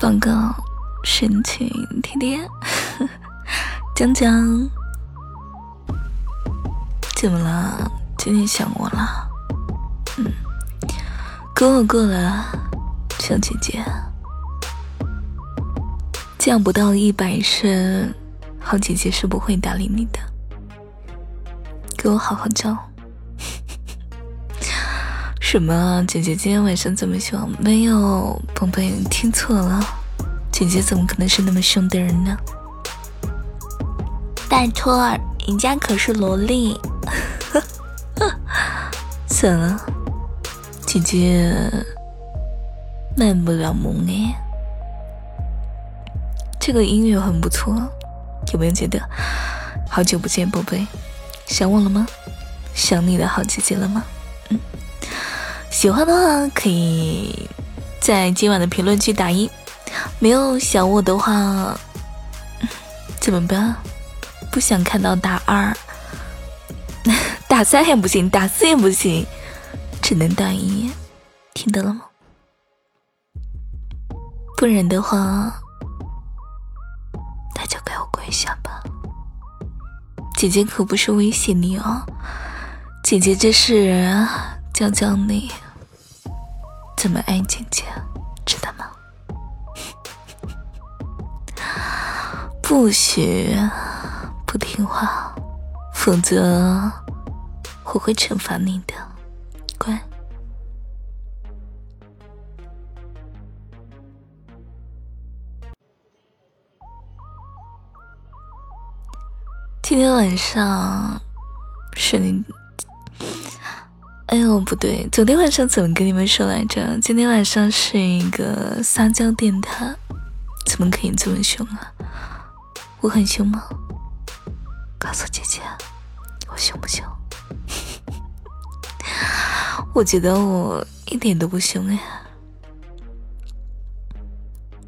报告，申请甜甜，江江，怎么了？今天想我了？嗯，过了过了，小姐姐，叫不到一百声，好姐姐是不会搭理你的，给我好好叫。什么？姐姐今天晚上这么凶？没有，宝贝，听错了。姐姐怎么可能是那么凶的人呢？拜托，人家可是萝莉。算了，姐姐卖不了萌哎。这个音乐很不错，有没有觉得？好久不见，宝贝，想我了吗？想你的好姐姐了吗？嗯。喜欢的话，可以在今晚的评论区打一；没有想我的话，怎么办？不想看到大二，大三也不行，大四也不行，只能大一，听到了吗？不然的话，那就给我跪下吧。姐姐可不是威胁你哦，姐姐这是。教教你怎么爱姐姐，不许不听话，否则我会惩罚你的。乖。今天晚上是你。哎呦，不对，昨天晚上怎么跟你们说来着？今天晚上是一个撒娇电台，怎么可以这么凶啊？我很凶吗？告诉姐姐，我凶不凶？我觉得我一点都不凶哎。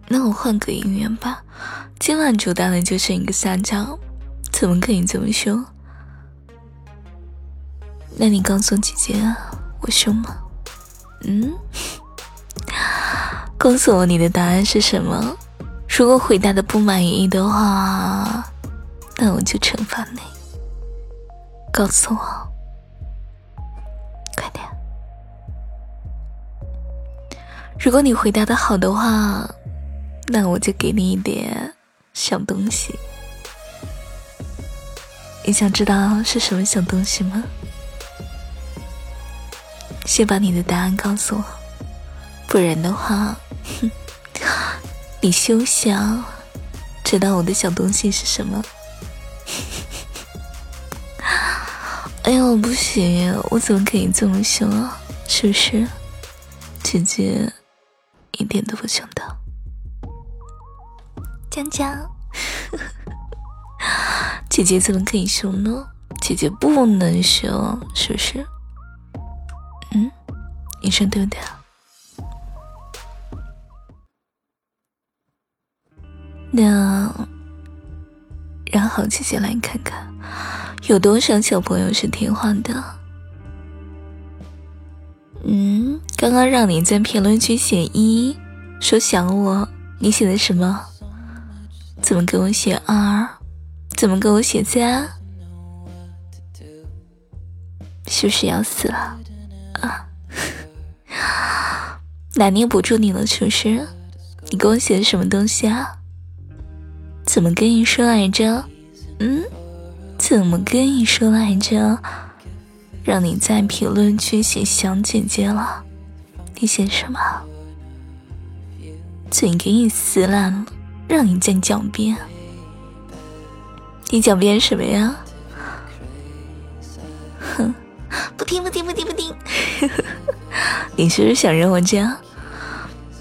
那我换个音乐吧，今晚主打的就是一个撒娇，怎么可以这么凶？那你告诉姐姐，我凶吗？嗯，告诉我你的答案是什么？如果回答的不满意的话，那我就惩罚你。告诉我，快点！如果你回答的好的话，那我就给你一点小东西。你想知道是什么小东西吗？先把你的答案告诉我，不然的话，哼，你休想知道我的小东西是什么。哎呦，不行，我怎么可以这么凶啊？是不是？姐姐一点都不凶的。江江，姐姐怎么可以凶呢？姐姐不能凶，是不是？嗯，你说对不对啊？那让好姐姐来看看，有多少小朋友是听话的？嗯，刚刚让你在评论区写一，说想我，你写的什么？怎么给我写二？怎么给我写三？是不是要死了？啊，拿捏不住你了，是不是？你给我写的什么东西啊？怎么跟你说来着？嗯，怎么跟你说来着？让你在评论区写想姐姐了，你写什么？嘴给你撕烂了，让你再狡辩。你狡辩什么呀？哼！不听不听不听不听，你是不是想让我这样？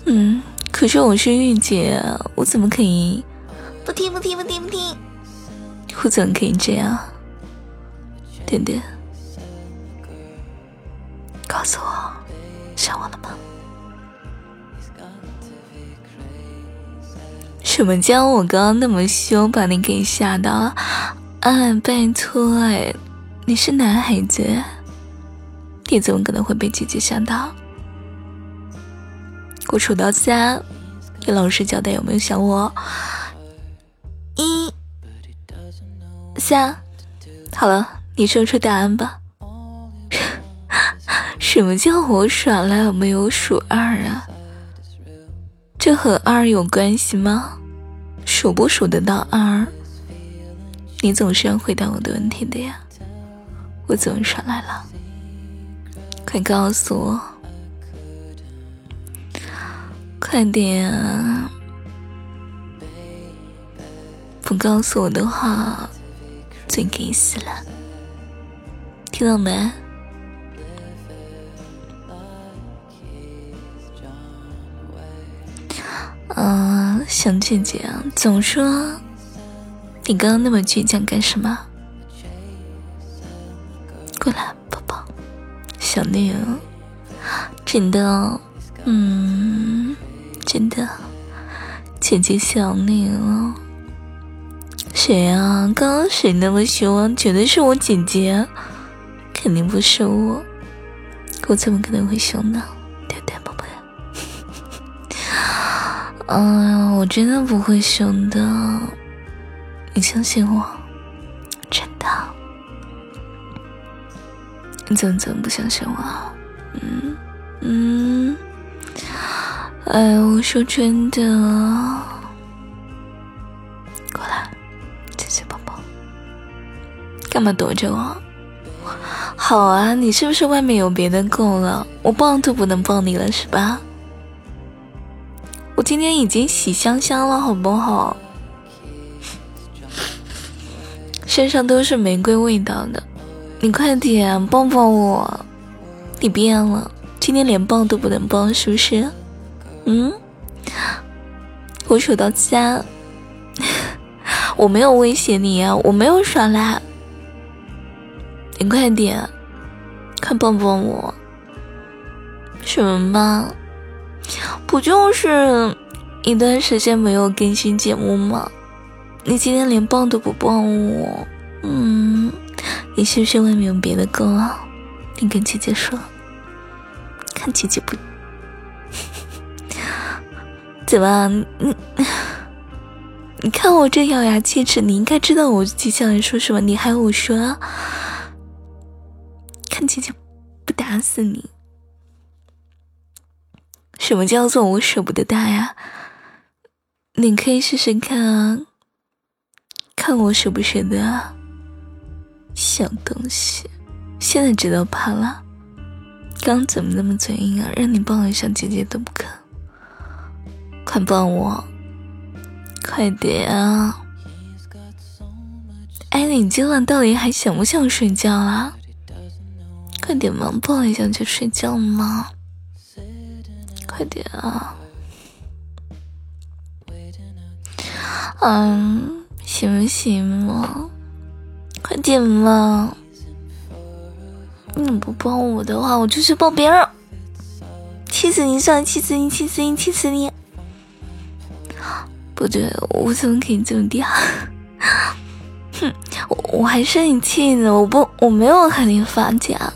嗯，可是我是御姐，我怎么可以不听不听不听不听？我怎么可以这样？点点，告诉我，想我了吗？什么叫我刚刚那么凶，把你给吓到？哎，拜托哎，你是男孩子。你怎么可能会被姐姐吓到？我数到三，你老实交代，有没有想我？三，好了，你说出答案吧。什么叫我耍赖我没有数二啊？这和二有关系吗？数不数得到二？你总是要回答我的问题的呀。我怎么耍赖了？快告诉我！快点！不告诉我的话，最给死了。听到没？嗯，小姐姐，总说你刚刚那么倔强干什么？过来，宝宝，小宁，真的，嗯，真的，姐姐想你了。谁啊？刚刚谁那么凶？绝对是我姐姐，肯定不是我，我怎么可能会凶呢？哎呀，我真的不会凶的，你相信我，真的。你怎么怎么不相信我？嗯嗯，哎，我说真的，干嘛躲着我？好啊，你是不是外面有别的够了？我抱都不能抱你了，是吧？我今天已经洗香香了，好不好？身上都是玫瑰味道的，你快点抱抱我！你变了，今天连抱都不能抱，是不是？嗯？我数到三，我没有威胁你啊，我没有耍赖，你快点，快抱抱我！什么吗？不就是一段时间没有更新节目吗？你今天连抱都不抱我，嗯，你是不是外面有别的哥啊？你跟姐姐说，看姐姐不，怎么？你你看我这咬牙切齿，你应该知道我接下来说什么，你还我说，姐姐不打死你。什么叫做我舍不得打呀？你可以试试看啊，看我舍不舍得啊！小东西，现在知道怕了？刚怎么那么嘴硬啊？让你抱一下姐姐都不肯，快抱我，快点啊！哎，你今晚到底还想不想睡觉啊？快点嘛，抱一下就睡觉嘛！快点啊！嗯，行不行嘛？快点嘛！你不抱我的话，我就去抱别人，气死你算了，气死你，气死你，气死你！不对，我怎么可以这么嗲？哼，我我还生你气呢，我不，我没有和你发假，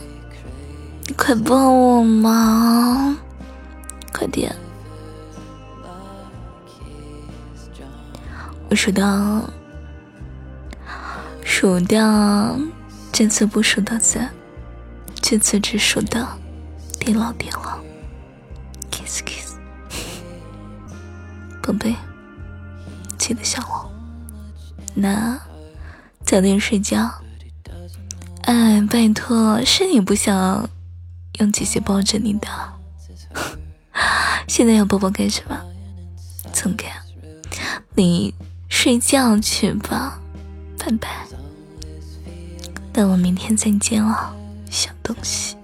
快帮我嘛！快点！我数到，数到，这次不数到三，这次只数到地老地老，kiss kiss，宝贝，记得想我，那早点睡觉。哎，拜托，是你不想用姐姐抱着你的。现在要抱抱干什么？总干，你睡觉去吧，拜拜。那我明天再见了，小东西。